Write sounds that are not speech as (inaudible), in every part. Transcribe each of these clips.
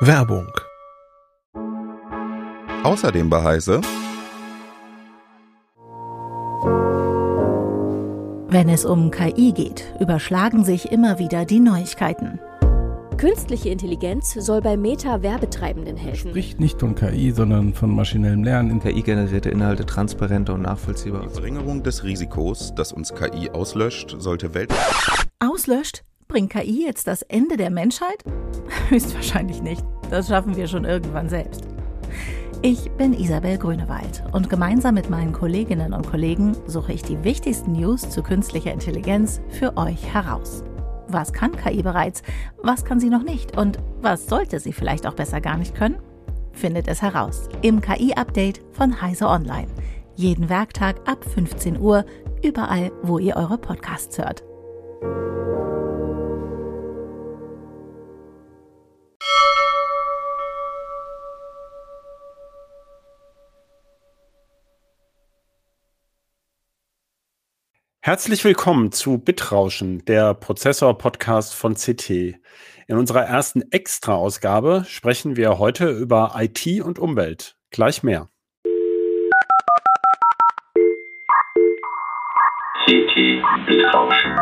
Werbung. Außerdem bei Heise. Wenn es um KI geht, überschlagen sich immer wieder die Neuigkeiten. Künstliche Intelligenz soll bei Meta-Werbetreibenden helfen. Spricht nicht von KI, sondern von maschinellem Lernen. KI-generierte Inhalte transparenter und nachvollziehbar. Die Verringerung des Risikos, dass uns KI auslöscht, sollte weltweit. Auslöscht? Bringt KI jetzt das Ende der Menschheit? (laughs) Höchstwahrscheinlich nicht. Das schaffen wir schon irgendwann selbst. Ich bin Isabel Grünewald und gemeinsam mit meinen Kolleginnen und Kollegen suche ich die wichtigsten News zu künstlicher Intelligenz für euch heraus. Was kann KI bereits? Was kann sie noch nicht? Und was sollte sie vielleicht auch besser gar nicht können? Findet es heraus im KI-Update von Heise Online. Jeden Werktag ab 15 Uhr, überall, wo ihr eure Podcasts hört. Herzlich willkommen zu Bitrauschen, der Prozessor-Podcast von CT. In unserer ersten Extra-Ausgabe sprechen wir heute über IT und Umwelt. Gleich mehr. CT Bitrauschen.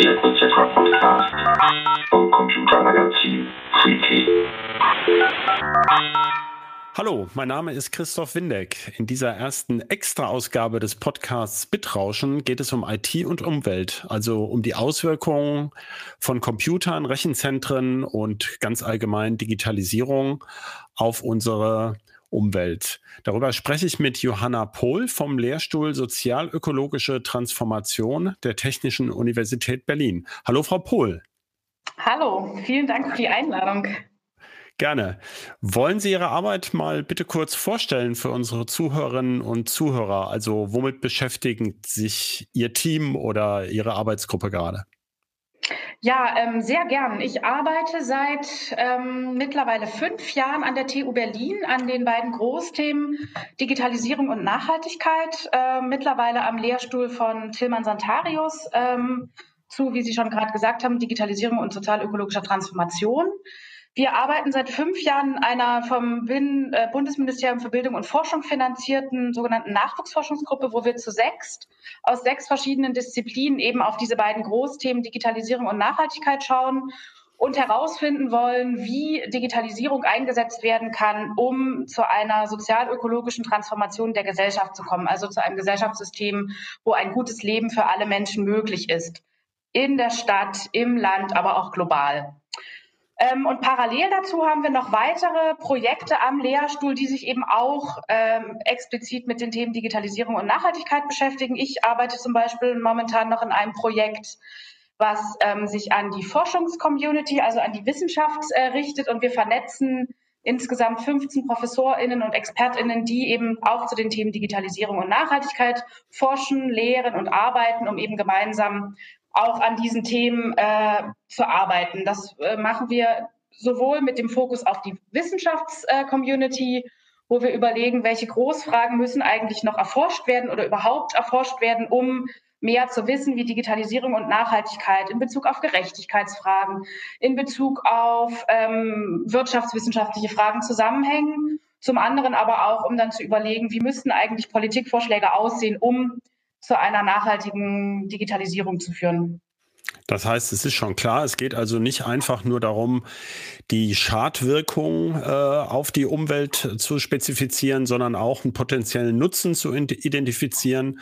Der Prozessor-Podcast vom Computermagazin CT. Hallo, mein Name ist Christoph Windeck. In dieser ersten Extra-Ausgabe des Podcasts Bitrauschen geht es um IT und Umwelt, also um die Auswirkungen von Computern, Rechenzentren und ganz allgemein Digitalisierung auf unsere Umwelt. Darüber spreche ich mit Johanna Pohl vom Lehrstuhl Sozialökologische Transformation der Technischen Universität Berlin. Hallo, Frau Pohl. Hallo, vielen Dank für die Einladung. Gerne. Wollen Sie Ihre Arbeit mal bitte kurz vorstellen für unsere Zuhörerinnen und Zuhörer? Also womit beschäftigt sich Ihr Team oder Ihre Arbeitsgruppe gerade? Ja, ähm, sehr gern. Ich arbeite seit ähm, mittlerweile fünf Jahren an der TU Berlin an den beiden Großthemen Digitalisierung und Nachhaltigkeit, äh, mittlerweile am Lehrstuhl von Tilman Santarius ähm, zu, wie Sie schon gerade gesagt haben, Digitalisierung und sozialökologischer Transformation. Wir arbeiten seit fünf Jahren in einer vom äh, Bundesministerium für Bildung und Forschung finanzierten sogenannten Nachwuchsforschungsgruppe, wo wir zu sechs aus sechs verschiedenen Disziplinen eben auf diese beiden Großthemen Digitalisierung und Nachhaltigkeit schauen und herausfinden wollen, wie Digitalisierung eingesetzt werden kann, um zu einer sozial-ökologischen Transformation der Gesellschaft zu kommen, also zu einem Gesellschaftssystem, wo ein gutes Leben für alle Menschen möglich ist. In der Stadt, im Land, aber auch global. Ähm, und parallel dazu haben wir noch weitere Projekte am Lehrstuhl, die sich eben auch ähm, explizit mit den Themen Digitalisierung und Nachhaltigkeit beschäftigen. Ich arbeite zum Beispiel momentan noch in einem Projekt, was ähm, sich an die Forschungscommunity, also an die Wissenschaft äh, richtet und wir vernetzen insgesamt 15 ProfessorInnen und ExpertInnen, die eben auch zu den Themen Digitalisierung und Nachhaltigkeit forschen, lehren und arbeiten, um eben gemeinsam auch an diesen Themen äh, zu arbeiten. Das äh, machen wir sowohl mit dem Fokus auf die Wissenschaftscommunity, äh, wo wir überlegen, welche Großfragen müssen eigentlich noch erforscht werden oder überhaupt erforscht werden, um mehr zu wissen, wie Digitalisierung und Nachhaltigkeit in Bezug auf Gerechtigkeitsfragen, in Bezug auf ähm, wirtschaftswissenschaftliche Fragen zusammenhängen. Zum anderen aber auch, um dann zu überlegen, wie müssten eigentlich Politikvorschläge aussehen, um zu einer nachhaltigen Digitalisierung zu führen. Das heißt, es ist schon klar, es geht also nicht einfach nur darum, die Schadwirkung äh, auf die Umwelt zu spezifizieren, sondern auch einen potenziellen Nutzen zu identifizieren,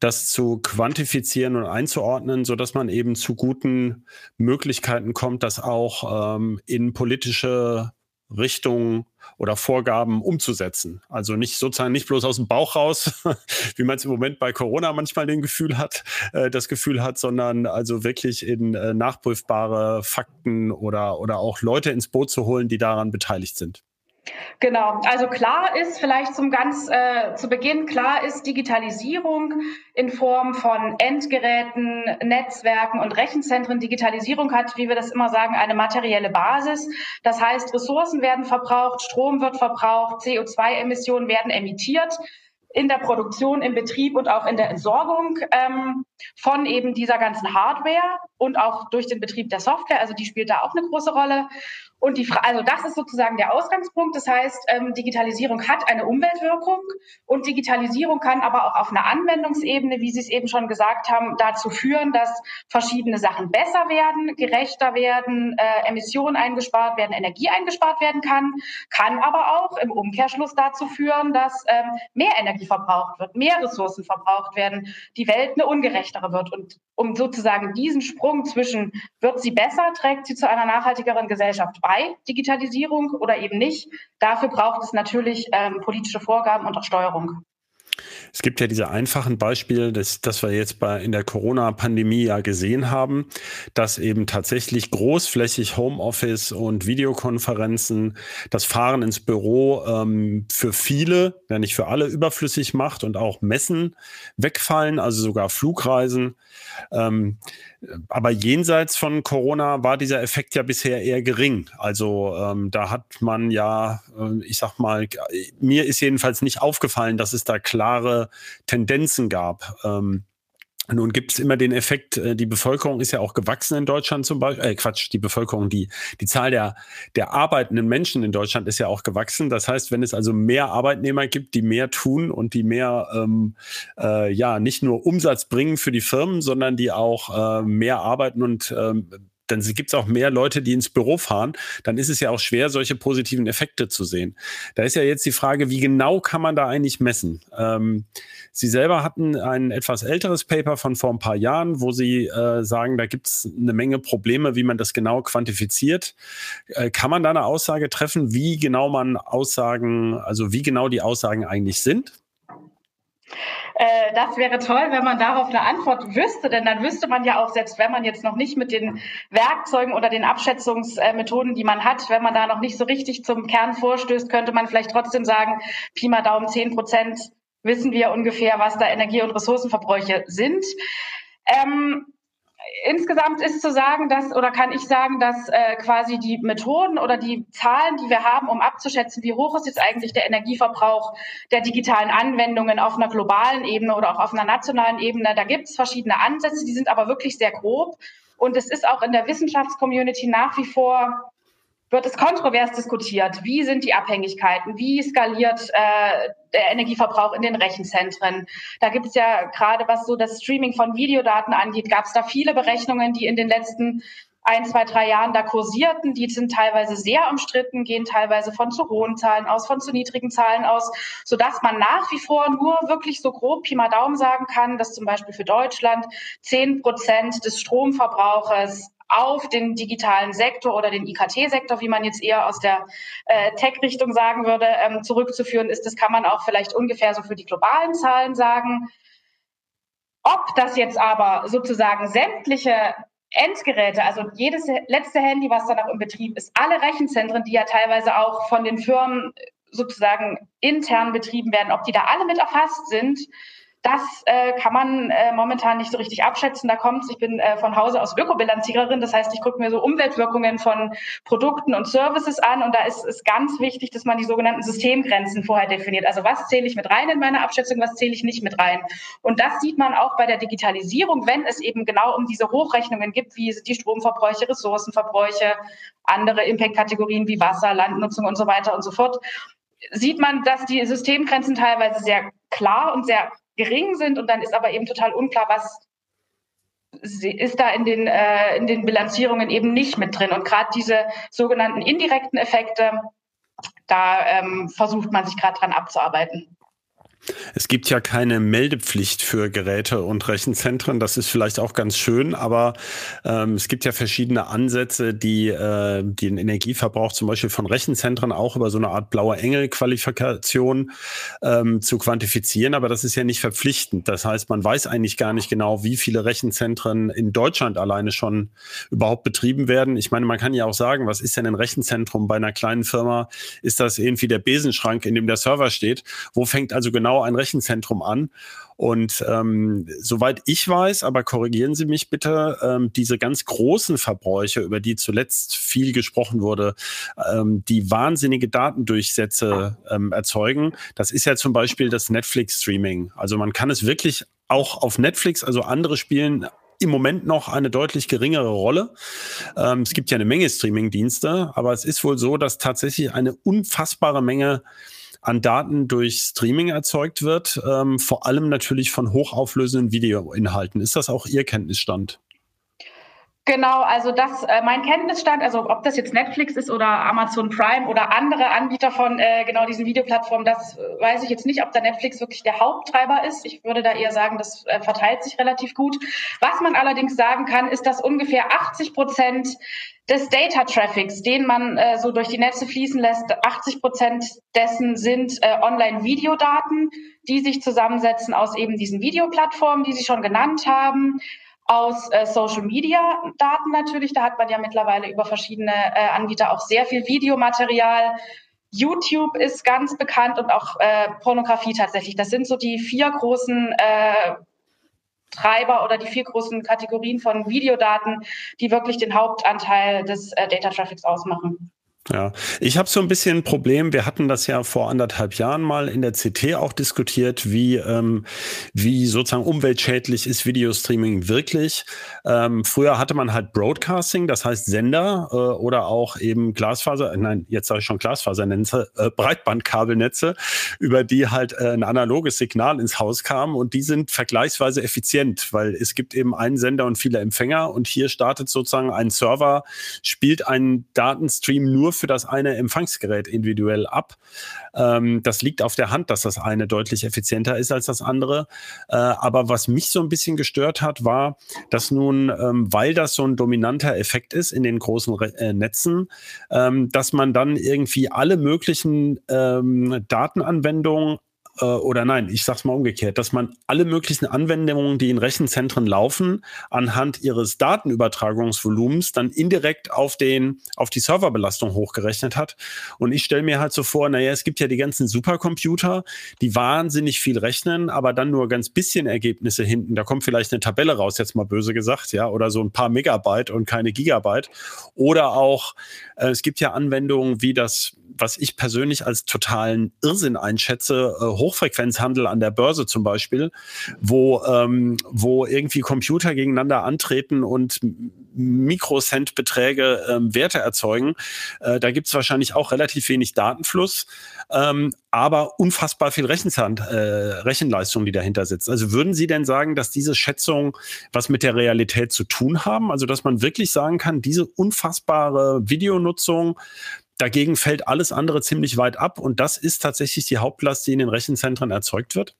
das zu quantifizieren und einzuordnen, so dass man eben zu guten Möglichkeiten kommt, das auch ähm, in politische Richtungen oder Vorgaben umzusetzen. Also nicht sozusagen nicht bloß aus dem Bauch raus, (laughs) wie man es im Moment bei Corona manchmal den Gefühl hat, äh, das Gefühl hat, sondern also wirklich in äh, nachprüfbare Fakten oder, oder auch Leute ins Boot zu holen, die daran beteiligt sind. Genau, also klar ist vielleicht zum ganz äh, zu Beginn klar ist Digitalisierung in Form von Endgeräten, Netzwerken und Rechenzentren. Digitalisierung hat, wie wir das immer sagen, eine materielle Basis. Das heißt, Ressourcen werden verbraucht, Strom wird verbraucht, CO2-Emissionen werden emittiert. in der Produktion, im Betrieb und auch in der Entsorgung ähm, von eben dieser ganzen Hardware und auch durch den Betrieb der Software. Also die spielt da auch eine große Rolle. Und die, also das ist sozusagen der Ausgangspunkt. Das heißt, ähm, Digitalisierung hat eine Umweltwirkung und Digitalisierung kann aber auch auf einer Anwendungsebene, wie Sie es eben schon gesagt haben, dazu führen, dass verschiedene Sachen besser werden, gerechter werden, äh, Emissionen eingespart werden, Energie eingespart werden kann, kann aber auch im Umkehrschluss dazu führen, dass ähm, mehr Energie verbraucht wird, mehr Ressourcen verbraucht werden, die Welt eine ungerechtere wird. Und um sozusagen diesen Sprung zwischen wird sie besser, trägt sie zu einer nachhaltigeren Gesellschaft bei, Digitalisierung oder eben nicht. Dafür braucht es natürlich ähm, politische Vorgaben und auch Steuerung. Es gibt ja diese einfachen Beispiele, das, das wir jetzt bei, in der Corona-Pandemie ja gesehen haben, dass eben tatsächlich großflächig Homeoffice und Videokonferenzen das Fahren ins Büro ähm, für viele, ja nicht für alle, überflüssig macht und auch Messen wegfallen, also sogar Flugreisen. Ähm, aber jenseits von Corona war dieser Effekt ja bisher eher gering. Also ähm, da hat man ja, äh, ich sag mal, mir ist jedenfalls nicht aufgefallen, dass es da klare Tendenzen gab. Ähm, nun gibt es immer den Effekt, äh, die Bevölkerung ist ja auch gewachsen in Deutschland zum Beispiel, äh, Quatsch, die Bevölkerung, die, die Zahl der, der arbeitenden Menschen in Deutschland ist ja auch gewachsen. Das heißt, wenn es also mehr Arbeitnehmer gibt, die mehr tun und die mehr, ähm, äh, ja, nicht nur Umsatz bringen für die Firmen, sondern die auch äh, mehr arbeiten und ähm, dann gibt es auch mehr Leute, die ins Büro fahren, dann ist es ja auch schwer, solche positiven Effekte zu sehen. Da ist ja jetzt die Frage, wie genau kann man da eigentlich messen? Ähm, Sie selber hatten ein etwas älteres Paper von vor ein paar Jahren, wo Sie äh, sagen, da gibt es eine Menge Probleme, wie man das genau quantifiziert. Äh, kann man da eine Aussage treffen, wie genau man Aussagen, also wie genau die Aussagen eigentlich sind? Äh, das wäre toll, wenn man darauf eine Antwort wüsste, denn dann wüsste man ja auch, selbst wenn man jetzt noch nicht mit den Werkzeugen oder den Abschätzungsmethoden, die man hat, wenn man da noch nicht so richtig zum Kern vorstößt, könnte man vielleicht trotzdem sagen, Pi mal Daumen 10 Prozent wissen wir ungefähr, was da Energie- und Ressourcenverbräuche sind. Ähm, insgesamt ist zu sagen, dass oder kann ich sagen, dass äh, quasi die Methoden oder die Zahlen, die wir haben, um abzuschätzen, wie hoch ist jetzt eigentlich der Energieverbrauch der digitalen Anwendungen auf einer globalen Ebene oder auch auf einer nationalen Ebene, da gibt es verschiedene Ansätze, die sind aber wirklich sehr grob. Und es ist auch in der Wissenschaftscommunity nach wie vor wird es kontrovers diskutiert. Wie sind die Abhängigkeiten? Wie skaliert äh, der Energieverbrauch in den Rechenzentren? Da gibt es ja gerade, was so das Streaming von Videodaten angeht, gab es da viele Berechnungen, die in den letzten ein, zwei, drei Jahren da kursierten. Die sind teilweise sehr umstritten, gehen teilweise von zu hohen Zahlen aus, von zu niedrigen Zahlen aus, sodass man nach wie vor nur wirklich so grob Pi mal Daumen sagen kann, dass zum Beispiel für Deutschland zehn Prozent des Stromverbrauches auf den digitalen Sektor oder den IKT-Sektor, wie man jetzt eher aus der äh, Tech-Richtung sagen würde, ähm, zurückzuführen ist. Das kann man auch vielleicht ungefähr so für die globalen Zahlen sagen. Ob das jetzt aber sozusagen sämtliche Endgeräte, also jedes letzte Handy, was da noch im Betrieb ist, alle Rechenzentren, die ja teilweise auch von den Firmen sozusagen intern betrieben werden, ob die da alle mit erfasst sind, das äh, kann man äh, momentan nicht so richtig abschätzen. Da kommt ich bin äh, von Hause aus Ökobilanziererin, das heißt, ich gucke mir so Umweltwirkungen von Produkten und Services an und da ist es ganz wichtig, dass man die sogenannten Systemgrenzen vorher definiert. Also was zähle ich mit rein in meine Abschätzung, was zähle ich nicht mit rein. Und das sieht man auch bei der Digitalisierung, wenn es eben genau um diese Hochrechnungen gibt, wie die Stromverbräuche, Ressourcenverbräuche, andere Impact-Kategorien wie Wasser, Landnutzung und so weiter und so fort sieht man, dass die Systemgrenzen teilweise sehr klar und sehr gering sind und dann ist aber eben total unklar, was ist da in den, äh, in den Bilanzierungen eben nicht mit drin. Und gerade diese sogenannten indirekten Effekte, da ähm, versucht man sich gerade dran abzuarbeiten. Es gibt ja keine Meldepflicht für Geräte und Rechenzentren. Das ist vielleicht auch ganz schön, aber ähm, es gibt ja verschiedene Ansätze, die äh, den Energieverbrauch zum Beispiel von Rechenzentren auch über so eine Art blauer Engel-Qualifikation ähm, zu quantifizieren. Aber das ist ja nicht verpflichtend. Das heißt, man weiß eigentlich gar nicht genau, wie viele Rechenzentren in Deutschland alleine schon überhaupt betrieben werden. Ich meine, man kann ja auch sagen, was ist denn ein Rechenzentrum bei einer kleinen Firma? Ist das irgendwie der Besenschrank, in dem der Server steht? Wo fängt also genau genau ein Rechenzentrum an. Und ähm, soweit ich weiß, aber korrigieren Sie mich bitte, ähm, diese ganz großen Verbräuche, über die zuletzt viel gesprochen wurde, ähm, die wahnsinnige Datendurchsätze ähm, erzeugen, das ist ja zum Beispiel das Netflix-Streaming. Also man kann es wirklich auch auf Netflix, also andere spielen im Moment noch eine deutlich geringere Rolle. Ähm, es gibt ja eine Menge Streaming-Dienste, aber es ist wohl so, dass tatsächlich eine unfassbare Menge an Daten durch Streaming erzeugt wird, ähm, vor allem natürlich von hochauflösenden Videoinhalten. Ist das auch Ihr Kenntnisstand? Genau, also das äh, mein Kenntnisstand, also ob das jetzt Netflix ist oder Amazon Prime oder andere Anbieter von äh, genau diesen Videoplattformen, das äh, weiß ich jetzt nicht, ob da Netflix wirklich der Haupttreiber ist. Ich würde da eher sagen, das äh, verteilt sich relativ gut. Was man allerdings sagen kann, ist, dass ungefähr 80 Prozent des Data Traffics, den man äh, so durch die Netze fließen lässt, 80 Prozent dessen sind äh, Online-Videodaten, die sich zusammensetzen aus eben diesen Videoplattformen, die Sie schon genannt haben aus äh, Social Media Daten natürlich. Da hat man ja mittlerweile über verschiedene äh, Anbieter auch sehr viel Videomaterial. YouTube ist ganz bekannt und auch äh, Pornografie tatsächlich. Das sind so die vier großen äh, Treiber oder die vier großen Kategorien von Videodaten, die wirklich den Hauptanteil des äh, Data Traffics ausmachen. Ja, ich habe so ein bisschen ein Problem. Wir hatten das ja vor anderthalb Jahren mal in der CT auch diskutiert, wie, ähm, wie sozusagen umweltschädlich ist Videostreaming wirklich. Ähm, früher hatte man halt Broadcasting, das heißt Sender äh, oder auch eben Glasfaser, nein, jetzt sage ich schon Glasfasernetze, äh, Breitbandkabelnetze, über die halt äh, ein analoges Signal ins Haus kam und die sind vergleichsweise effizient, weil es gibt eben einen Sender und viele Empfänger und hier startet sozusagen ein Server, spielt einen Datenstream nur für das eine Empfangsgerät individuell ab. Ähm, das liegt auf der Hand, dass das eine deutlich effizienter ist als das andere. Äh, aber was mich so ein bisschen gestört hat, war, dass nun, ähm, weil das so ein dominanter Effekt ist in den großen Re äh, Netzen, ähm, dass man dann irgendwie alle möglichen ähm, Datenanwendungen äh, oder nein, ich sag's mal umgekehrt, dass man alle möglichen Anwendungen, die in Rechenzentren laufen, anhand ihres Datenübertragungsvolumens dann indirekt auf den, auf die Serverbelastung hochgerechnet hat. Und ich stelle mir halt so vor, naja, es gibt ja die ganzen Supercomputer, die wahnsinnig viel rechnen, aber dann nur ganz bisschen Ergebnisse hinten. Da kommt vielleicht eine Tabelle raus, jetzt mal böse gesagt, ja, oder so ein paar Megabyte und keine Gigabyte. Oder auch, äh, es gibt ja Anwendungen wie das was ich persönlich als totalen Irrsinn einschätze, äh, Hochfrequenzhandel an der Börse zum Beispiel, wo, ähm, wo irgendwie Computer gegeneinander antreten und Mikrocent-Beträge ähm, Werte erzeugen. Äh, da gibt es wahrscheinlich auch relativ wenig Datenfluss, ähm, aber unfassbar viel Rechenzahn, äh, Rechenleistung, die dahinter sitzt. Also würden Sie denn sagen, dass diese Schätzungen was mit der Realität zu tun haben? Also dass man wirklich sagen kann, diese unfassbare Videonutzung, Dagegen fällt alles andere ziemlich weit ab und das ist tatsächlich die Hauptlast, die in den Rechenzentren erzeugt wird?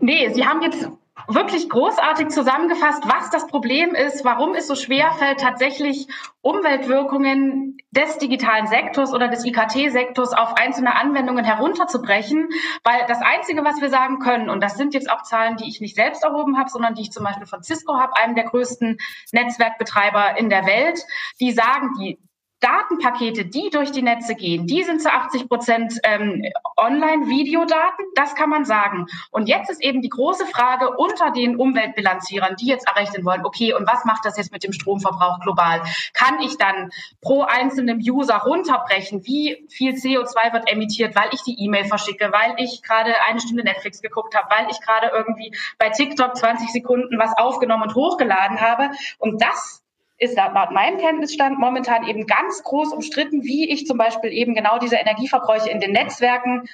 Nee, Sie haben jetzt wirklich großartig zusammengefasst, was das Problem ist, warum es so schwer fällt, tatsächlich Umweltwirkungen des digitalen Sektors oder des IKT-Sektors auf einzelne Anwendungen herunterzubrechen. Weil das Einzige, was wir sagen können, und das sind jetzt auch Zahlen, die ich nicht selbst erhoben habe, sondern die ich zum Beispiel von Cisco habe, einem der größten Netzwerkbetreiber in der Welt, die sagen, die Datenpakete, die durch die Netze gehen, die sind zu 80 Prozent ähm, Online-Videodaten, das kann man sagen. Und jetzt ist eben die große Frage unter den Umweltbilanzierern, die jetzt errechnen wollen, okay, und was macht das jetzt mit dem Stromverbrauch global? Kann ich dann pro einzelnen User runterbrechen, wie viel CO2 wird emittiert, weil ich die E-Mail verschicke, weil ich gerade eine Stunde Netflix geguckt habe, weil ich gerade irgendwie bei TikTok 20 Sekunden was aufgenommen und hochgeladen habe. Und das ist laut meinem Kenntnisstand momentan eben ganz groß umstritten, wie ich zum Beispiel eben genau diese Energieverbräuche in den Netzwerken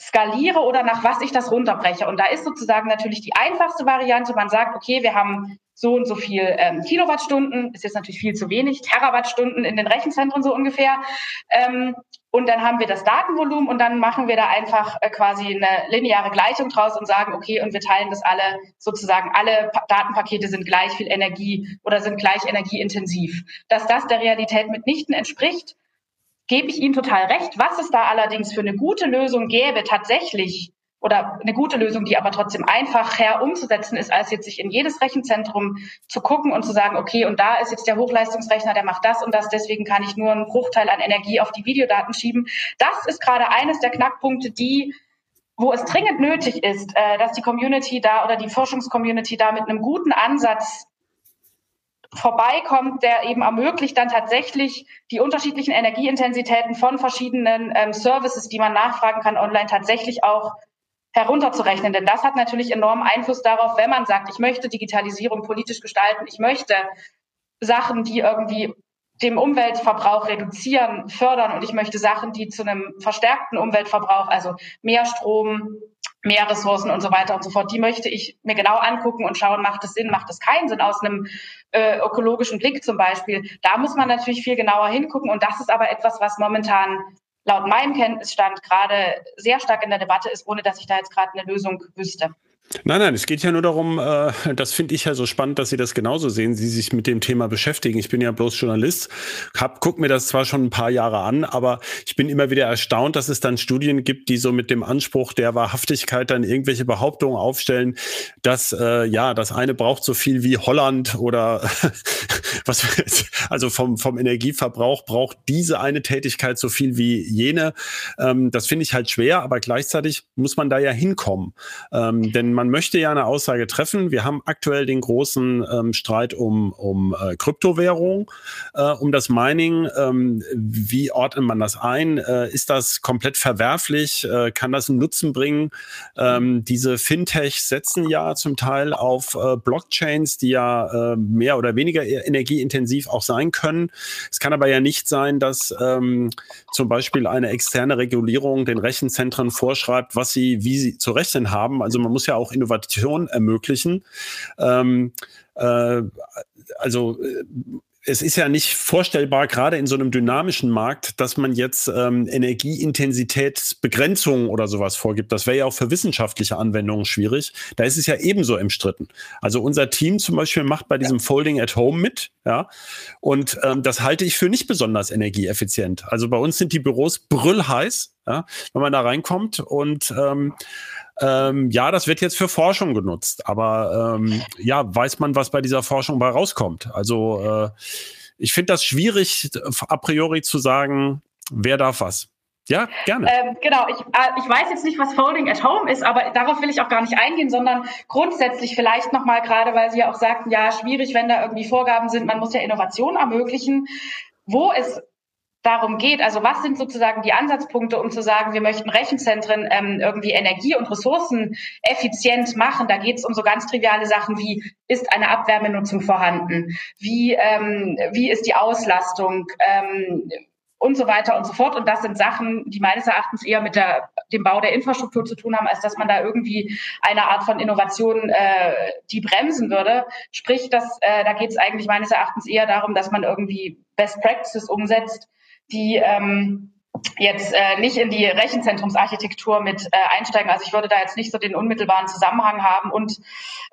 skaliere oder nach was ich das runterbreche. Und da ist sozusagen natürlich die einfachste Variante, man sagt, okay, wir haben so und so viel ähm, Kilowattstunden, ist jetzt natürlich viel zu wenig, Terawattstunden in den Rechenzentren so ungefähr. Ähm, und dann haben wir das Datenvolumen und dann machen wir da einfach äh, quasi eine lineare Gleichung draus und sagen, okay, und wir teilen das alle sozusagen, alle pa Datenpakete sind gleich viel Energie oder sind gleich energieintensiv. Dass das der Realität mitnichten entspricht, gebe ich Ihnen total recht. Was es da allerdings für eine gute Lösung gäbe, tatsächlich oder eine gute Lösung, die aber trotzdem einfacher umzusetzen ist, als jetzt sich in jedes Rechenzentrum zu gucken und zu sagen, okay, und da ist jetzt der Hochleistungsrechner, der macht das und das, deswegen kann ich nur einen Bruchteil an Energie auf die Videodaten schieben. Das ist gerade eines der Knackpunkte, die wo es dringend nötig ist, äh, dass die Community da oder die Forschungscommunity da mit einem guten Ansatz vorbeikommt, der eben ermöglicht dann tatsächlich die unterschiedlichen Energieintensitäten von verschiedenen ähm, Services, die man nachfragen kann online, tatsächlich auch herunterzurechnen. Denn das hat natürlich enormen Einfluss darauf, wenn man sagt, ich möchte Digitalisierung politisch gestalten, ich möchte Sachen, die irgendwie dem Umweltverbrauch reduzieren, fördern und ich möchte Sachen, die zu einem verstärkten Umweltverbrauch, also mehr Strom, mehr Ressourcen und so weiter und so fort, die möchte ich mir genau angucken und schauen, macht es Sinn, macht es keinen Sinn aus einem äh, ökologischen Blick zum Beispiel. Da muss man natürlich viel genauer hingucken und das ist aber etwas, was momentan laut meinem Kenntnisstand gerade sehr stark in der Debatte ist, ohne dass ich da jetzt gerade eine Lösung wüsste. Nein, nein, es geht ja nur darum, äh, das finde ich ja so spannend, dass Sie das genauso sehen, Sie sich mit dem Thema beschäftigen. Ich bin ja bloß Journalist, hab, guck mir das zwar schon ein paar Jahre an, aber ich bin immer wieder erstaunt, dass es dann Studien gibt, die so mit dem Anspruch der Wahrhaftigkeit dann irgendwelche Behauptungen aufstellen, dass äh, ja, das eine braucht so viel wie Holland oder (laughs) was also vom, vom Energieverbrauch braucht diese eine Tätigkeit so viel wie jene. Ähm, das finde ich halt schwer, aber gleichzeitig muss man da ja hinkommen. Ähm, denn man möchte ja eine Aussage treffen. Wir haben aktuell den großen ähm, Streit um, um äh, Kryptowährung, äh, um das Mining. Ähm, wie ordnet man das ein? Äh, ist das komplett verwerflich? Äh, kann das einen Nutzen bringen? Ähm, diese Fintechs setzen ja zum Teil auf äh, Blockchains, die ja äh, mehr oder weniger e-, energieintensiv auch sein können. Es kann aber ja nicht sein, dass ähm, zum Beispiel eine externe Regulierung den Rechenzentren vorschreibt, was sie, wie sie zu rechnen haben. Also man muss ja auch auch Innovation ermöglichen. Ähm, äh, also äh, es ist ja nicht vorstellbar, gerade in so einem dynamischen Markt, dass man jetzt ähm, Energieintensitätsbegrenzungen oder sowas vorgibt. Das wäre ja auch für wissenschaftliche Anwendungen schwierig. Da ist es ja ebenso umstritten. Also unser Team zum Beispiel macht bei diesem Folding at Home mit, ja, und ähm, das halte ich für nicht besonders energieeffizient. Also bei uns sind die Büros brüllheiß, ja, wenn man da reinkommt und ähm, ähm, ja, das wird jetzt für Forschung genutzt, aber ähm, ja, weiß man, was bei dieser Forschung bei rauskommt. Also äh, ich finde das schwierig, a priori zu sagen, wer darf was. Ja, gerne. Ähm, genau, ich, äh, ich weiß jetzt nicht, was Folding at Home ist, aber darauf will ich auch gar nicht eingehen, sondern grundsätzlich vielleicht nochmal gerade, weil Sie ja auch sagten, ja, schwierig, wenn da irgendwie Vorgaben sind, man muss ja Innovation ermöglichen. Wo es darum geht, also was sind sozusagen die Ansatzpunkte, um zu sagen, wir möchten Rechenzentren ähm, irgendwie Energie- und Ressourcen effizient machen. Da geht es um so ganz triviale Sachen wie, ist eine Abwärmenutzung vorhanden? Wie, ähm, wie ist die Auslastung? Ähm, und so weiter und so fort. Und das sind Sachen, die meines Erachtens eher mit der, dem Bau der Infrastruktur zu tun haben, als dass man da irgendwie eine Art von Innovation äh, die bremsen würde. Sprich, dass, äh, da geht es eigentlich meines Erachtens eher darum, dass man irgendwie Best Practices umsetzt, die ähm, jetzt äh, nicht in die Rechenzentrumsarchitektur mit äh, einsteigen. Also ich würde da jetzt nicht so den unmittelbaren Zusammenhang haben und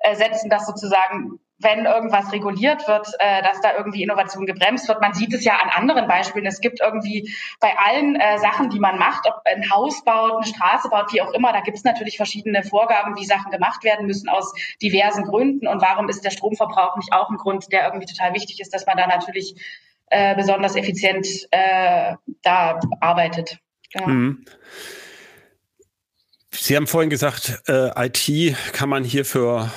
äh, setzen, dass sozusagen, wenn irgendwas reguliert wird, äh, dass da irgendwie Innovation gebremst wird. Man sieht es ja an anderen Beispielen. Es gibt irgendwie bei allen äh, Sachen, die man macht, ob ein Haus baut, eine Straße baut, wie auch immer, da gibt es natürlich verschiedene Vorgaben, wie Sachen gemacht werden müssen aus diversen Gründen. Und warum ist der Stromverbrauch nicht auch ein Grund, der irgendwie total wichtig ist, dass man da natürlich äh, besonders effizient äh, da arbeitet. Ja. Mhm. Sie haben vorhin gesagt, äh, IT kann man hier für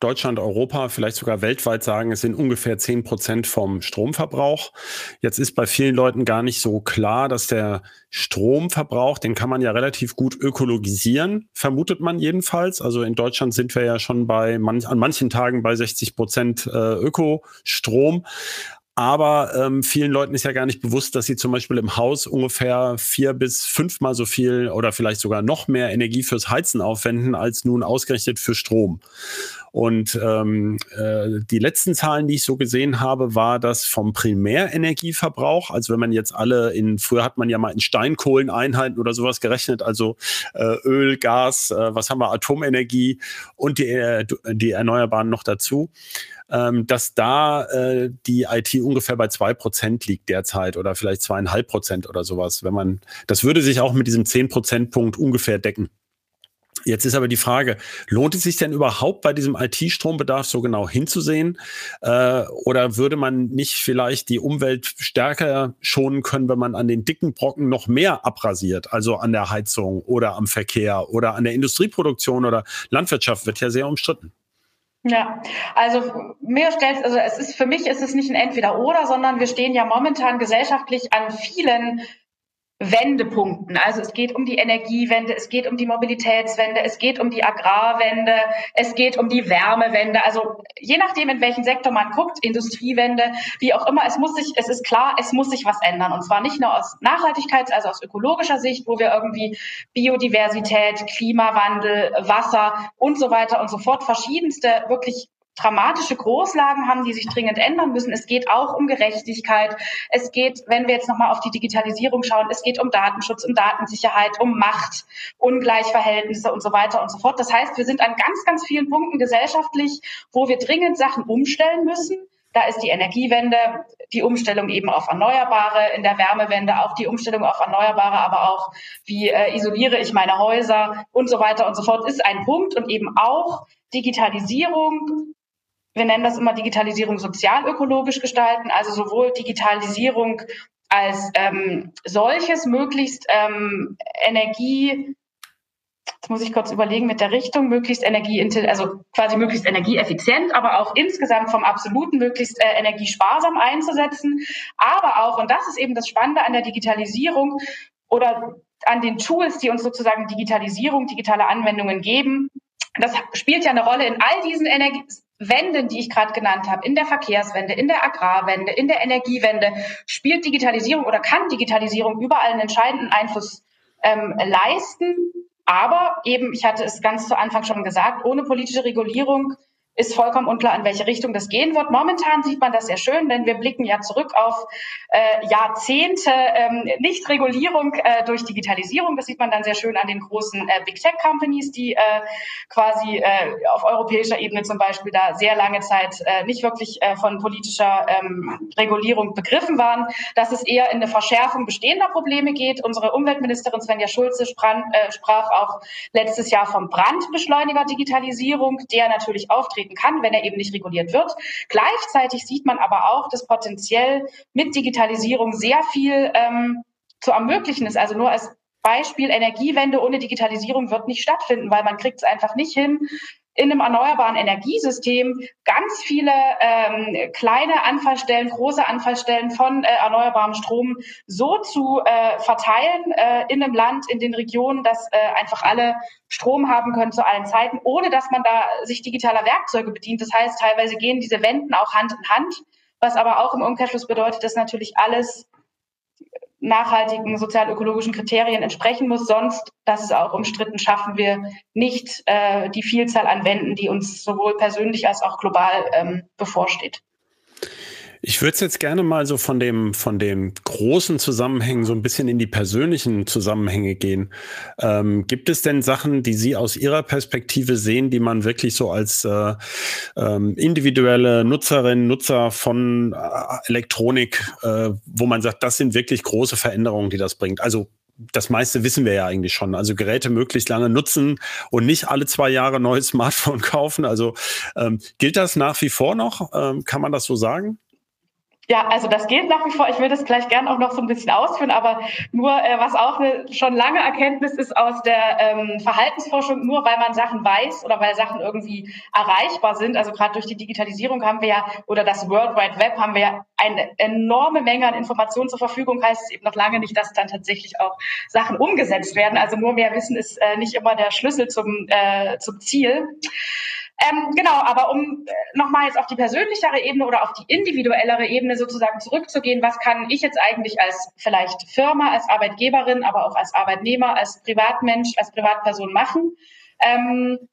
Deutschland, Europa, vielleicht sogar weltweit sagen, es sind ungefähr zehn Prozent vom Stromverbrauch. Jetzt ist bei vielen Leuten gar nicht so klar, dass der Stromverbrauch, den kann man ja relativ gut ökologisieren, vermutet man jedenfalls. Also in Deutschland sind wir ja schon bei man, an manchen Tagen bei 60 Prozent äh, Ökostrom. Aber ähm, vielen Leuten ist ja gar nicht bewusst, dass sie zum Beispiel im Haus ungefähr vier bis fünfmal so viel oder vielleicht sogar noch mehr Energie fürs Heizen aufwenden, als nun ausgerechnet für Strom. Und ähm, äh, die letzten Zahlen, die ich so gesehen habe, war das vom Primärenergieverbrauch. Also wenn man jetzt alle in, früher hat man ja mal in Steinkohleneinheiten oder sowas gerechnet, also äh, Öl, Gas, äh, was haben wir, Atomenergie und die, äh, die Erneuerbaren noch dazu ähm, dass da äh, die IT ungefähr bei zwei Prozent liegt derzeit oder vielleicht zweieinhalb Prozent oder sowas. Wenn man, das würde sich auch mit diesem zehn Prozentpunkt ungefähr decken. Jetzt ist aber die Frage, lohnt es sich denn überhaupt bei diesem IT-Strombedarf so genau hinzusehen? Äh, oder würde man nicht vielleicht die Umwelt stärker schonen können, wenn man an den dicken Brocken noch mehr abrasiert? Also an der Heizung oder am Verkehr oder an der Industrieproduktion oder Landwirtschaft wird ja sehr umstritten. Ja, also mir stellt, also es ist für mich ist es nicht ein Entweder-Oder, sondern wir stehen ja momentan gesellschaftlich an vielen Wendepunkten. Also es geht um die Energiewende, es geht um die Mobilitätswende, es geht um die Agrarwende, es geht um die Wärmewende. Also je nachdem, in welchen Sektor man guckt, Industriewende, wie auch immer, es muss sich, es ist klar, es muss sich was ändern. Und zwar nicht nur aus Nachhaltigkeits-, also aus ökologischer Sicht, wo wir irgendwie Biodiversität, Klimawandel, Wasser und so weiter und so fort verschiedenste wirklich dramatische Großlagen haben, die sich dringend ändern müssen. Es geht auch um Gerechtigkeit. Es geht, wenn wir jetzt nochmal auf die Digitalisierung schauen, es geht um Datenschutz, um Datensicherheit, um Macht, Ungleichverhältnisse und so weiter und so fort. Das heißt, wir sind an ganz, ganz vielen Punkten gesellschaftlich, wo wir dringend Sachen umstellen müssen. Da ist die Energiewende, die Umstellung eben auf Erneuerbare, in der Wärmewende auch die Umstellung auf Erneuerbare, aber auch wie äh, isoliere ich meine Häuser und so weiter und so fort ist ein Punkt und eben auch Digitalisierung, wir nennen das immer Digitalisierung sozialökologisch gestalten, also sowohl Digitalisierung als ähm, solches möglichst ähm, Energie, jetzt muss ich kurz überlegen mit der Richtung, möglichst Energie, also quasi möglichst energieeffizient, aber auch insgesamt vom absoluten möglichst äh, energiesparsam einzusetzen. Aber auch, und das ist eben das Spannende an der Digitalisierung oder an den Tools, die uns sozusagen Digitalisierung, digitale Anwendungen geben, das spielt ja eine Rolle in all diesen Energie Wenden, die ich gerade genannt habe, in der Verkehrswende, in der Agrarwende, in der Energiewende, spielt Digitalisierung oder kann Digitalisierung überall einen entscheidenden Einfluss ähm, leisten. Aber eben, ich hatte es ganz zu Anfang schon gesagt, ohne politische Regulierung ist vollkommen unklar, in welche Richtung das gehen wird. Momentan sieht man das sehr schön, denn wir blicken ja zurück auf äh, Jahrzehnte ähm, Nichtregulierung äh, durch Digitalisierung. Das sieht man dann sehr schön an den großen äh, Big Tech Companies, die äh, quasi äh, auf europäischer Ebene zum Beispiel da sehr lange Zeit äh, nicht wirklich äh, von politischer ähm, Regulierung begriffen waren, dass es eher in eine Verschärfung bestehender Probleme geht. Unsere Umweltministerin Svenja Schulze sprach, äh, sprach auch letztes Jahr vom Brandbeschleuniger Digitalisierung, der natürlich auftreten auftreten kann, wenn er eben nicht reguliert wird. Gleichzeitig sieht man aber auch, dass potenziell mit Digitalisierung sehr viel ähm, zu ermöglichen ist. Also nur als Beispiel Energiewende ohne Digitalisierung wird nicht stattfinden, weil man kriegt es einfach nicht hin, in einem erneuerbaren Energiesystem ganz viele ähm, kleine Anfallstellen, große Anfallstellen von äh, erneuerbarem Strom so zu äh, verteilen äh, in einem Land, in den Regionen, dass äh, einfach alle Strom haben können zu allen Zeiten, ohne dass man da sich digitaler Werkzeuge bedient. Das heißt, teilweise gehen diese Wenden auch Hand in Hand, was aber auch im Umkehrschluss bedeutet, dass natürlich alles nachhaltigen sozial-ökologischen Kriterien entsprechen muss. Sonst, das ist auch umstritten, schaffen wir nicht äh, die Vielzahl an Wänden, die uns sowohl persönlich als auch global ähm, bevorsteht. Ich würde jetzt gerne mal so von dem, von den großen Zusammenhängen so ein bisschen in die persönlichen Zusammenhänge gehen. Ähm, gibt es denn Sachen, die Sie aus Ihrer Perspektive sehen, die man wirklich so als äh, ähm, individuelle Nutzerin, Nutzer von äh, Elektronik, äh, wo man sagt, das sind wirklich große Veränderungen, die das bringt? Also das meiste wissen wir ja eigentlich schon. Also Geräte möglichst lange nutzen und nicht alle zwei Jahre neues Smartphone (laughs) kaufen. Also ähm, gilt das nach wie vor noch? Ähm, kann man das so sagen? Ja, also das geht nach wie vor. Ich will das gleich gern auch noch so ein bisschen ausführen, aber nur, äh, was auch eine schon lange Erkenntnis ist aus der ähm, Verhaltensforschung, nur weil man Sachen weiß oder weil Sachen irgendwie erreichbar sind, also gerade durch die Digitalisierung haben wir ja, oder das World Wide Web haben wir ja eine enorme Menge an Informationen zur Verfügung, heißt es eben noch lange nicht, dass dann tatsächlich auch Sachen umgesetzt werden. Also nur mehr Wissen ist äh, nicht immer der Schlüssel zum, äh, zum Ziel. Ähm, genau, aber um äh, nochmal jetzt auf die persönlichere Ebene oder auf die individuellere Ebene sozusagen zurückzugehen, was kann ich jetzt eigentlich als vielleicht Firma, als Arbeitgeberin, aber auch als Arbeitnehmer, als Privatmensch, als Privatperson machen? Ähm,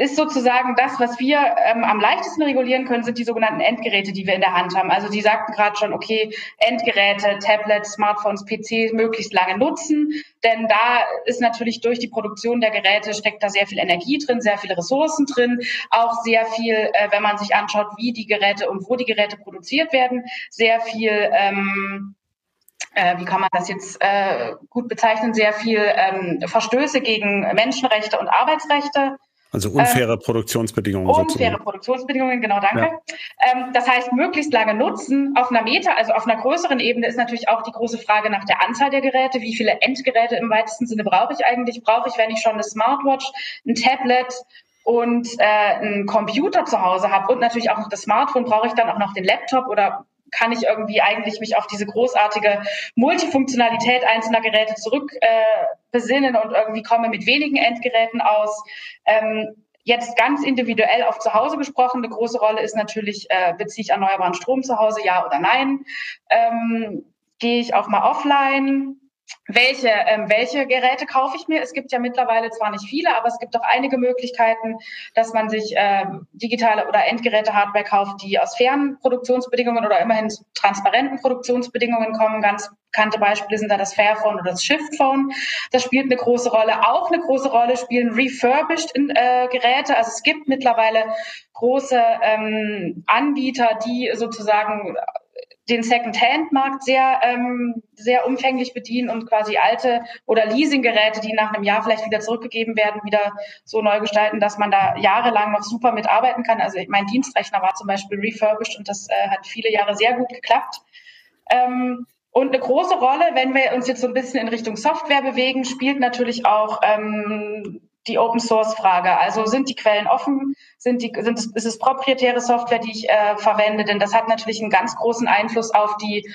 ist sozusagen das, was wir ähm, am leichtesten regulieren können, sind die sogenannten Endgeräte, die wir in der Hand haben. Also die sagten gerade schon, okay, Endgeräte, Tablets, Smartphones, PC möglichst lange nutzen, denn da ist natürlich durch die Produktion der Geräte steckt da sehr viel Energie drin, sehr viele Ressourcen drin, auch sehr viel, äh, wenn man sich anschaut, wie die Geräte und wo die Geräte produziert werden, sehr viel ähm, äh, wie kann man das jetzt äh, gut bezeichnen, sehr viel ähm, Verstöße gegen Menschenrechte und Arbeitsrechte. Also unfaire ähm, Produktionsbedingungen. Unfaire sozusagen. Produktionsbedingungen, genau, danke. Ja. Ähm, das heißt, möglichst lange nutzen. Auf einer Meta, also auf einer größeren Ebene ist natürlich auch die große Frage nach der Anzahl der Geräte. Wie viele Endgeräte im weitesten Sinne brauche ich eigentlich? Brauche ich, wenn ich schon eine Smartwatch, ein Tablet und äh, einen Computer zu Hause habe und natürlich auch noch das Smartphone, brauche ich dann auch noch den Laptop oder kann ich irgendwie eigentlich mich auf diese großartige Multifunktionalität einzelner Geräte zurück äh, und irgendwie komme mit wenigen Endgeräten aus. Ähm, Jetzt ganz individuell auf zu Hause gesprochen, eine große Rolle ist natürlich, äh, beziehe ich erneuerbaren Strom zu Hause, ja oder nein? Ähm, Gehe ich auch mal offline? Welche, ähm, welche Geräte kaufe ich mir? Es gibt ja mittlerweile zwar nicht viele, aber es gibt auch einige Möglichkeiten, dass man sich äh, digitale oder Endgeräte-Hardware kauft, die aus fairen Produktionsbedingungen oder immerhin transparenten Produktionsbedingungen kommen. Ganz bekannte Beispiele sind da das Fairphone oder das Shiftphone. Das spielt eine große Rolle. Auch eine große Rolle spielen refurbished in, äh, Geräte. Also es gibt mittlerweile große ähm, Anbieter, die sozusagen den Second-Hand-Markt sehr, ähm, sehr umfänglich bedienen und quasi alte oder Leasinggeräte, die nach einem Jahr vielleicht wieder zurückgegeben werden, wieder so neu gestalten, dass man da jahrelang noch super mitarbeiten kann. Also mein Dienstrechner war zum Beispiel refurbished und das äh, hat viele Jahre sehr gut geklappt. Ähm, und eine große Rolle, wenn wir uns jetzt so ein bisschen in Richtung Software bewegen, spielt natürlich auch ähm, die Open Source Frage. Also sind die Quellen offen? Sind die, sind es, ist es proprietäre Software, die ich äh, verwende? Denn das hat natürlich einen ganz großen Einfluss auf die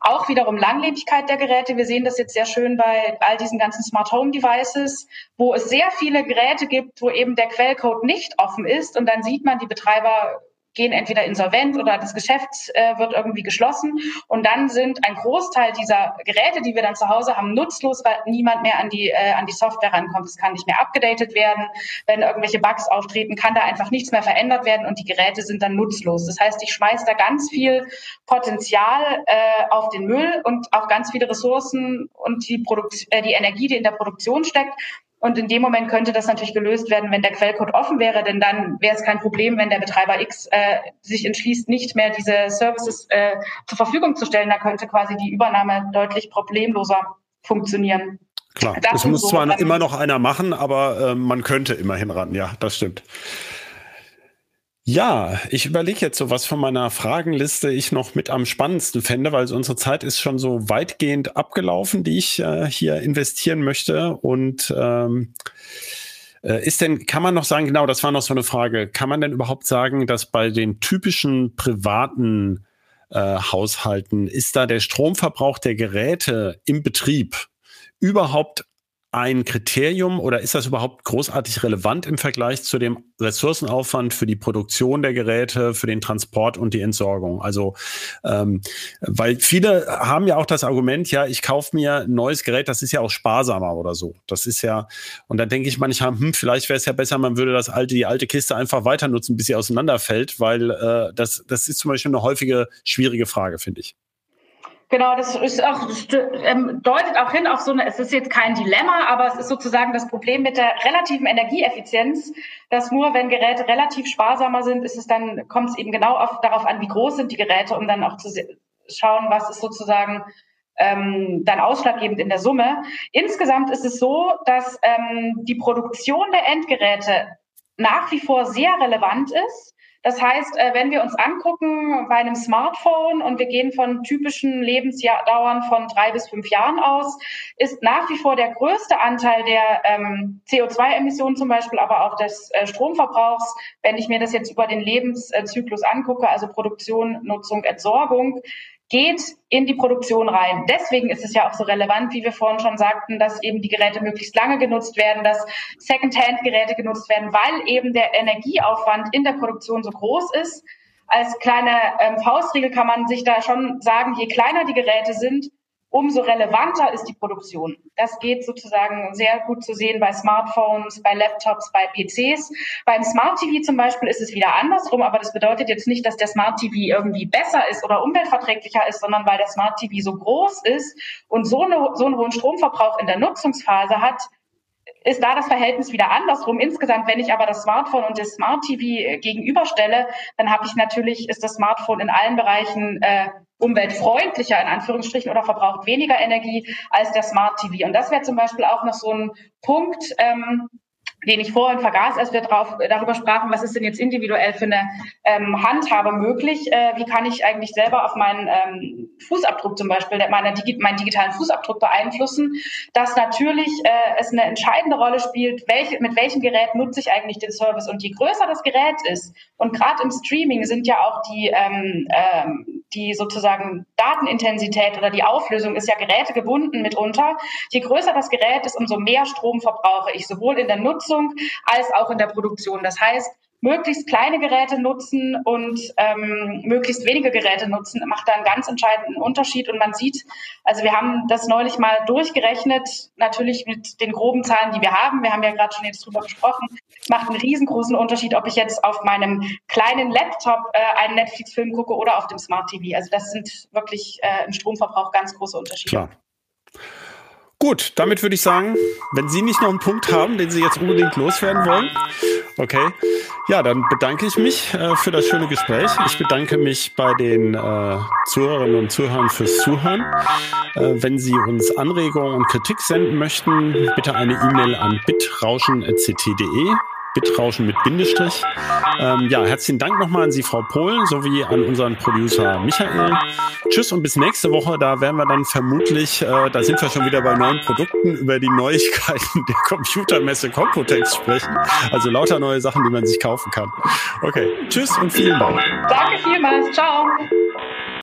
auch wiederum Langlebigkeit der Geräte. Wir sehen das jetzt sehr schön bei all diesen ganzen Smart Home Devices, wo es sehr viele Geräte gibt, wo eben der Quellcode nicht offen ist. Und dann sieht man, die Betreiber gehen entweder insolvent oder das Geschäft äh, wird irgendwie geschlossen. Und dann sind ein Großteil dieser Geräte, die wir dann zu Hause haben, nutzlos, weil niemand mehr an die, äh, an die Software rankommt. Es kann nicht mehr abgedatet werden. Wenn irgendwelche Bugs auftreten, kann da einfach nichts mehr verändert werden und die Geräte sind dann nutzlos. Das heißt, ich schmeiße da ganz viel Potenzial äh, auf den Müll und auch ganz viele Ressourcen und die, Produkt äh, die Energie, die in der Produktion steckt, und in dem Moment könnte das natürlich gelöst werden, wenn der Quellcode offen wäre, denn dann wäre es kein Problem, wenn der Betreiber X äh, sich entschließt, nicht mehr diese Services äh, zur Verfügung zu stellen. Da könnte quasi die Übernahme deutlich problemloser funktionieren. Klar, das, muss so zwar immer noch einer machen, aber äh, man könnte immerhin ran. Ja, das stimmt. Ja, ich überlege jetzt so, was von meiner Fragenliste ich noch mit am spannendsten fände, weil unsere Zeit ist schon so weitgehend abgelaufen, die ich äh, hier investieren möchte. Und ähm, äh, ist denn, kann man noch sagen, genau, das war noch so eine Frage, kann man denn überhaupt sagen, dass bei den typischen privaten äh, Haushalten ist da der Stromverbrauch der Geräte im Betrieb überhaupt ein Kriterium oder ist das überhaupt großartig relevant im Vergleich zu dem Ressourcenaufwand für die Produktion der Geräte, für den Transport und die Entsorgung? Also, ähm, weil viele haben ja auch das Argument, ja, ich kaufe mir ein neues Gerät, das ist ja auch sparsamer oder so. Das ist ja, und dann denke ich manchmal, hm, vielleicht wäre es ja besser, man würde das alte, die alte Kiste einfach weiter nutzen, bis sie auseinanderfällt, weil äh, das, das ist zum Beispiel eine häufige schwierige Frage, finde ich. Genau, das ist auch, das, ähm, deutet auch hin auf so eine, es ist jetzt kein Dilemma, aber es ist sozusagen das Problem mit der relativen Energieeffizienz, dass nur wenn Geräte relativ sparsamer sind, ist es dann, kommt es eben genau auf, darauf an, wie groß sind die Geräte, um dann auch zu schauen, was ist sozusagen ähm, dann ausschlaggebend in der Summe. Insgesamt ist es so, dass ähm, die Produktion der Endgeräte nach wie vor sehr relevant ist. Das heißt, äh, wenn wir uns angucken bei einem Smartphone und wir gehen von typischen Lebensdauern von drei bis fünf Jahren aus, ist nach wie vor der größte Anteil der ähm, CO2-Emissionen zum Beispiel, aber auch des äh, Stromverbrauchs, wenn ich mir das jetzt über den Lebenszyklus angucke, also Produktion, Nutzung, Entsorgung, geht in die Produktion rein. Deswegen ist es ja auch so relevant, wie wir vorhin schon sagten, dass eben die Geräte möglichst lange genutzt werden, dass Second-Hand-Geräte genutzt werden, weil eben der Energieaufwand in der Produktion so groß ist. Als kleine ähm, Faustregel kann man sich da schon sagen, je kleiner die Geräte sind, umso relevanter ist die Produktion. Das geht sozusagen sehr gut zu sehen bei Smartphones, bei Laptops, bei PCs. Beim Smart TV zum Beispiel ist es wieder andersrum, aber das bedeutet jetzt nicht, dass der Smart TV irgendwie besser ist oder umweltverträglicher ist, sondern weil der Smart TV so groß ist und so, eine, so einen hohen Stromverbrauch in der Nutzungsphase hat, ist da das Verhältnis wieder andersrum. Insgesamt, wenn ich aber das Smartphone und das Smart TV äh, gegenüberstelle, dann habe ich natürlich, ist das Smartphone in allen Bereichen äh, umweltfreundlicher in Anführungsstrichen oder verbraucht weniger Energie als der Smart TV. Und das wäre zum Beispiel auch noch so ein Punkt, ähm, den ich vorhin vergaß, als wir drauf, darüber sprachen, was ist denn jetzt individuell für eine ähm, Handhabe möglich? Äh, wie kann ich eigentlich selber auf meinen ähm, Fußabdruck zum Beispiel, meine, meinen digitalen Fußabdruck beeinflussen? Dass natürlich äh, es eine entscheidende Rolle spielt, welche, mit welchem Gerät nutze ich eigentlich den Service. Und je größer das Gerät ist, und gerade im Streaming sind ja auch die, ähm, ähm, die sozusagen Datenintensität oder die Auflösung ist ja gerätegebunden mitunter. Je größer das Gerät ist, umso mehr Strom verbrauche ich, sowohl in der Nutzung Nutzung als auch in der Produktion. Das heißt, möglichst kleine Geräte nutzen und ähm, möglichst wenige Geräte nutzen, macht da einen ganz entscheidenden Unterschied. Und man sieht, also wir haben das neulich mal durchgerechnet, natürlich mit den groben Zahlen, die wir haben. Wir haben ja gerade schon jetzt drüber gesprochen. Macht einen riesengroßen Unterschied, ob ich jetzt auf meinem kleinen Laptop äh, einen Netflix-Film gucke oder auf dem Smart TV. Also das sind wirklich äh, im Stromverbrauch ganz große Unterschiede. Klar. Gut, damit würde ich sagen, wenn Sie nicht noch einen Punkt haben, den Sie jetzt unbedingt loswerden wollen, okay, ja, dann bedanke ich mich äh, für das schöne Gespräch. Ich bedanke mich bei den äh, Zuhörerinnen und Zuhörern fürs Zuhören. Äh, wenn Sie uns Anregungen und Kritik senden möchten, bitte eine E-Mail an bitrauschen.ct.de Bitrauschen mit Bindestrich. Ähm, ja, herzlichen Dank nochmal an Sie, Frau Polen, sowie an unseren Producer Michael. Tschüss und bis nächste Woche. Da werden wir dann vermutlich, äh, da sind wir schon wieder bei neuen Produkten, über die Neuigkeiten der Computermesse Computex sprechen. Also lauter neue Sachen, die man sich kaufen kann. Okay, tschüss und vielen Dank. Danke vielmals. Ciao.